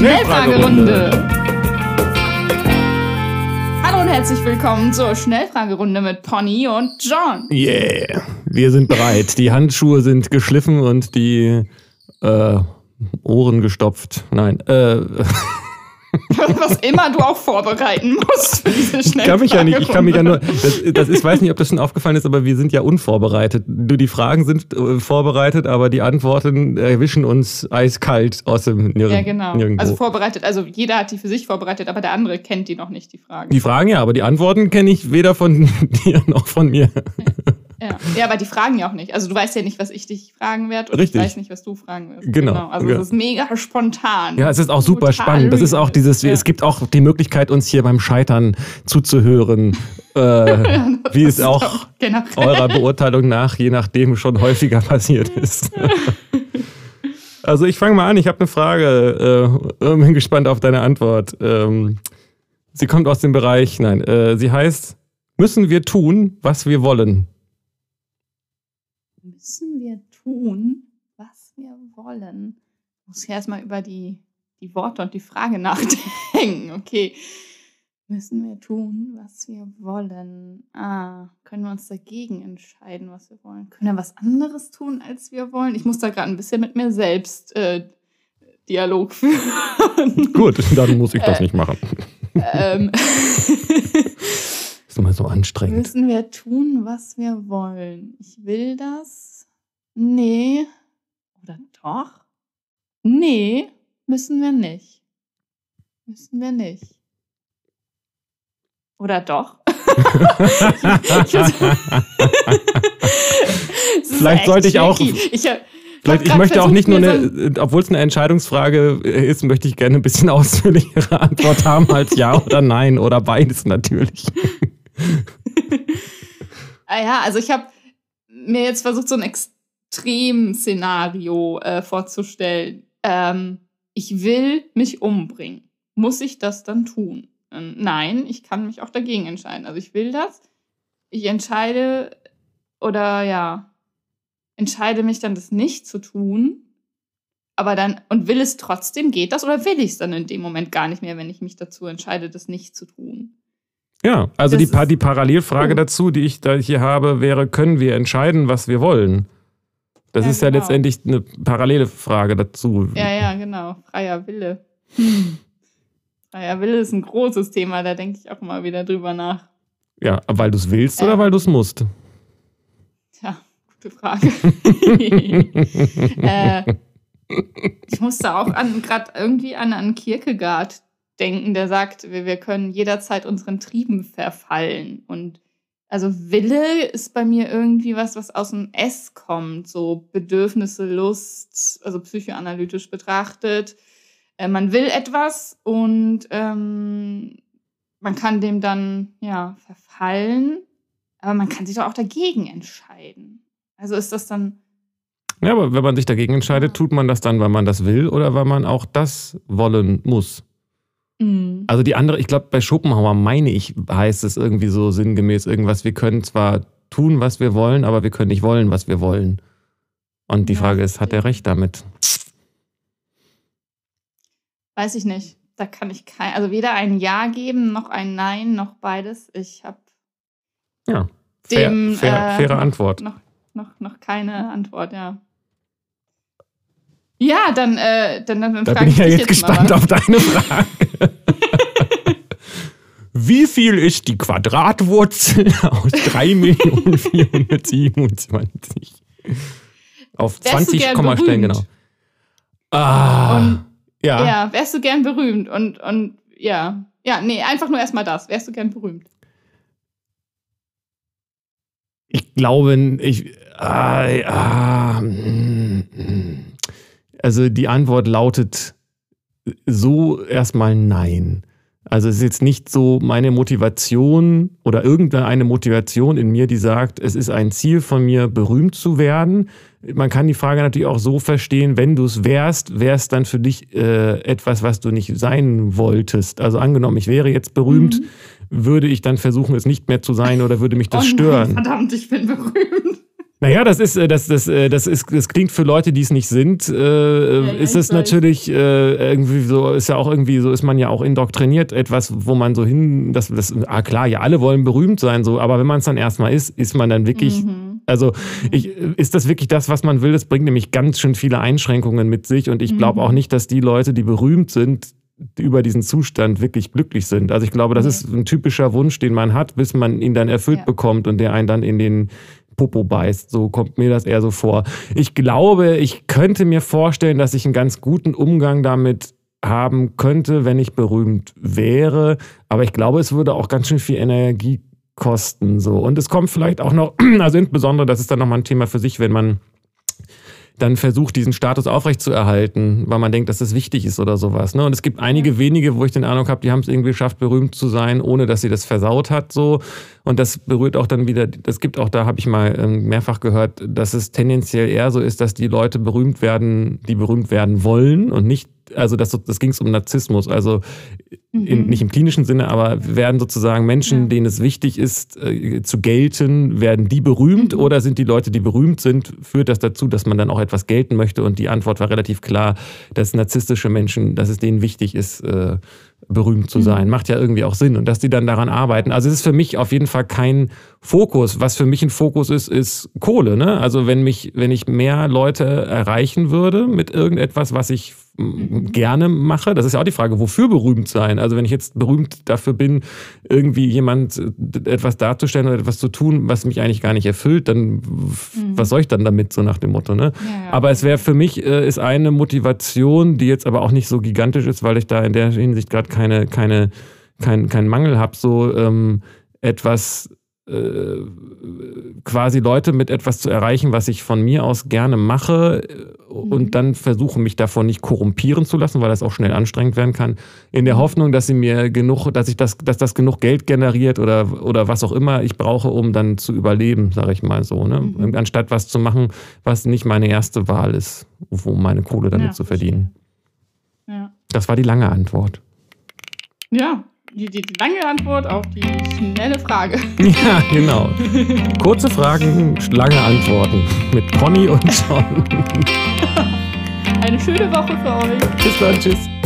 Schnellfragerunde. Hallo und herzlich willkommen zur Schnellfragerunde mit Pony und John. Yeah, wir sind bereit. Die Handschuhe sind geschliffen und die äh, Ohren gestopft. Nein, äh. Was immer du auch vorbereiten musst für diese Ich kann mich ja nicht, ich kann mich ja nur, das, das ist, weiß nicht, ob das schon aufgefallen ist, aber wir sind ja unvorbereitet. Die Fragen sind äh, vorbereitet, aber die Antworten erwischen uns eiskalt aus dem Nirgendwo. Ja, genau. Nirgendwo. Also vorbereitet, also jeder hat die für sich vorbereitet, aber der andere kennt die noch nicht, die Fragen. die Fragen ja, aber die Antworten kenne ich weder von dir noch von mir. Ja. ja, aber die fragen ja auch nicht. Also du weißt ja nicht, was ich dich fragen werde und Richtig. ich weiß nicht, was du fragen wirst. Genau. Also Ja. es ist mega spontan. Ja, es ist auch super spannend. Das ist auch dieses, Ja. es gibt auch die Möglichkeit, uns hier beim Scheitern zuzuhören, äh, wie es auch eurer Beurteilung nach, je nachdem, schon häufiger passiert ist. Also ich fange mal an, ich habe eine Frage, äh, bin gespannt auf deine Antwort. Ähm, sie kommt aus dem Bereich, nein, äh, sie heißt, müssen wir tun, was wir wollen? Müssen wir tun, was wir wollen? Muss ich erstmal über die, die Worte und die Frage nachdenken. Okay. Müssen wir tun, was wir wollen? Ah, können wir uns dagegen entscheiden, was wir wollen? Können wir was anderes tun, als wir wollen? Ich muss da gerade ein bisschen mit mir selbst äh, Dialog führen. Gut, dann muss ich das Äh. nicht machen. ähm, immer so anstrengend. Müssen wir tun, was wir wollen? Ich will das? Nee. Oder doch? Nee, müssen wir nicht. Müssen wir nicht. Oder doch? Vielleicht sollte ich auch-. Ich, Vielleicht, ich möchte auch nicht nur eine, äh, obwohl es eine Entscheidungsfrage ist, möchte ich gerne ein bisschen ausführlichere Antwort haben als ja oder nein oder beides natürlich. Ah ja, also ich habe mir jetzt versucht, so ein Extremszenario äh, vorzustellen. Ähm, ich will mich umbringen. Muss ich das dann tun? Ähm, nein, ich kann mich auch dagegen entscheiden. Also ich will das. Ich entscheide oder ja, entscheide mich dann, das nicht zu tun. Aber dann, und will es trotzdem, geht das? Oder will ich es dann in dem Moment gar nicht mehr, wenn ich mich dazu entscheide, das nicht zu tun? Ja, also Das die, Pa- die Parallelfrage Oh. dazu, die ich da hier habe, wäre, können wir entscheiden, was wir wollen? Das Ja, ist ja genau. letztendlich eine parallele Frage dazu. Ja, ja, genau. Freier Wille. Hm. Freier Wille ist ein großes Thema, da denke ich auch immer wieder drüber nach. Ja, weil du es willst Ja. oder weil du es musst? Tja, gute Frage. äh, ich musste auch gerade irgendwie an, an Kierkegaard denken, der sagt, wir, wir können jederzeit unseren Trieben verfallen. Und also Wille ist bei mir irgendwie was, was aus dem S kommt, so Bedürfnisse, Lust, also psychoanalytisch betrachtet. Äh, man will etwas und ähm, man kann dem dann ja verfallen, aber man kann sich doch auch dagegen entscheiden. Also ist das dann Ja, aber wenn man sich dagegen entscheidet, tut man das dann, weil man das will oder weil man auch das wollen muss? Mh, Also die andere, ich glaube, bei Schopenhauer meine ich, heißt es irgendwie so sinngemäß irgendwas, wir können zwar tun, was wir wollen, aber wir können nicht wollen, was wir wollen. Und die Ja, Frage ist, hat er recht damit? weiß ich nicht. Da kann ich kein, also weder ein Ja geben, noch ein Nein, noch beides. Ich habe Ja, fair, Dem, fair, äh, faire noch- Antwort. noch, noch, noch keine Antwort, ja. Ja, dann, äh, dann, dann, dann Da bin ich ja dich jetzt gespannt mal. auf deine Frage. Wie viel ist die Quadratwurzel aus 3.427? Auf Wärst du 20 gern Kommastellen, berühmt? genau. Ah, Und- ja. Ja, wärst du gern berühmt und, und ja. Ja, nee, einfach nur erstmal das. Wärst du gern berühmt? Ich glaube, ich. Ah, ah, mm, mm. Also die Antwort lautet so erstmal nein. Also es ist jetzt nicht so meine Motivation oder irgendeine Motivation in mir, die sagt, es ist ein Ziel von mir, berühmt zu werden. Man kann die Frage natürlich auch so verstehen, wenn du es wärst, wäre es dann für dich äh, etwas, was du nicht sein wolltest. Also angenommen, ich wäre jetzt berümt, Mhm. würde ich dann versuchen, es nicht mehr zu sein oder würde mich das oh nein, stören? Verdammt, ich bin berühmt. Naja, das ist, äh, das, das, äh, das ist, das klingt für Leute, die es nicht sind, äh, ja, ist es natürlich äh, irgendwie so, ist ja auch irgendwie so, ist man ja auch indoktriniert, etwas, wo man so hin, das, das, ah klar, ja, alle wollen berühmt sein, so, aber wenn man es dann erstmal ist, ist man dann wirklich, mhm. also ich, ist das wirklich das, was man will? Das bringt nämlich ganz schön viele Einschränkungen mit sich und ich glaube mhm. auch nicht, dass die Leute, die berühmt sind, über diesen Zustand wirklich glücklich sind. Also ich glaube, das ist ein typischer Wunsch, den man hat, bis man ihn dann erfüllt ja. bekommt und der einen dann in den Popo beißt. So kommt mir das eher so vor. Ich glaube, ich könnte mir vorstellen, dass ich einen ganz guten Umgang damit haben könnte, wenn ich berühmt wäre. Aber ich glaube, es würde auch ganz schön viel Energie kosten. So. Und es kommt vielleicht auch noch, also insbesondere, das ist dann nochmal ein Thema für sich, wenn man dann versucht, diesen Status aufrechtzuerhalten, weil man denkt, dass das wichtig ist oder sowas. Ne? Und es gibt einige wenige, wo ich den Eindruck habe, die haben es irgendwie geschafft, berühmt zu sein, ohne dass sie das versaut hat. So. Und das berührt auch dann wieder, das gibt auch, da habe ich mal ähm, mehrfach gehört, dass es tendenziell eher so ist, dass die Leute berühmt werden, die berühmt werden wollen und nicht also das, das ging es um Narzissmus, also in, mhm. nicht im klinischen Sinne, aber werden sozusagen Menschen, ja. denen es wichtig ist, äh, zu gelten, werden die berühmt mhm. oder sind die Leute, die berühmt sind, führt das dazu, dass man dann auch etwas gelten möchte? Und die Antwort war relativ klar, dass narzisstische Menschen, dass es denen wichtig ist, äh, berühmt zu mhm. sein. Macht ja irgendwie auch Sinn und dass die dann daran arbeiten. Also es ist für mich auf jeden Fall kein Fokus. Was für mich ein Fokus ist, ist Kohle. Ne? Also wenn mich, wenn ich mehr Leute erreichen würde mit irgendetwas, was ich mhm. gerne mache, das ist ja auch die Frage, wofür berühmt sein? Also wenn ich jetzt berühmt dafür bin, irgendwie jemand äh, etwas darzustellen oder etwas zu tun, was mich eigentlich gar nicht erfüllt, dann mhm. was soll ich dann damit, so nach dem Motto. Ne? Ja, ja. Aber es wäre für mich, äh, ist eine Motivation, die jetzt aber auch nicht so gigantisch ist, weil ich da in der Hinsicht gerade keine, keine, keinen kein Mangel habe, so ähm, etwas äh, quasi Leute mit etwas zu erreichen, was ich von mir aus gerne mache äh, und mhm. dann versuche, mich davon nicht korrumpieren zu lassen, weil das auch schnell anstrengend werden kann, in der mhm. Hoffnung, dass sie mir genug, dass ich das, dass das genug Geld generiert oder, oder was auch immer ich brauche, um dann zu überleben, sage ich mal so. Ne? Mhm. Anstatt was zu machen, was nicht meine erste Wahl ist, um meine Kohle damit ja, zu verdienen. Ja. Das war die lange Antwort. Ja, die, die, lange Antwort auf die schnelle Frage. Ja, genau. Kurze Fragen, lange Antworten mit Conny und John. Eine schöne Woche für euch. Bis dann, tschüss.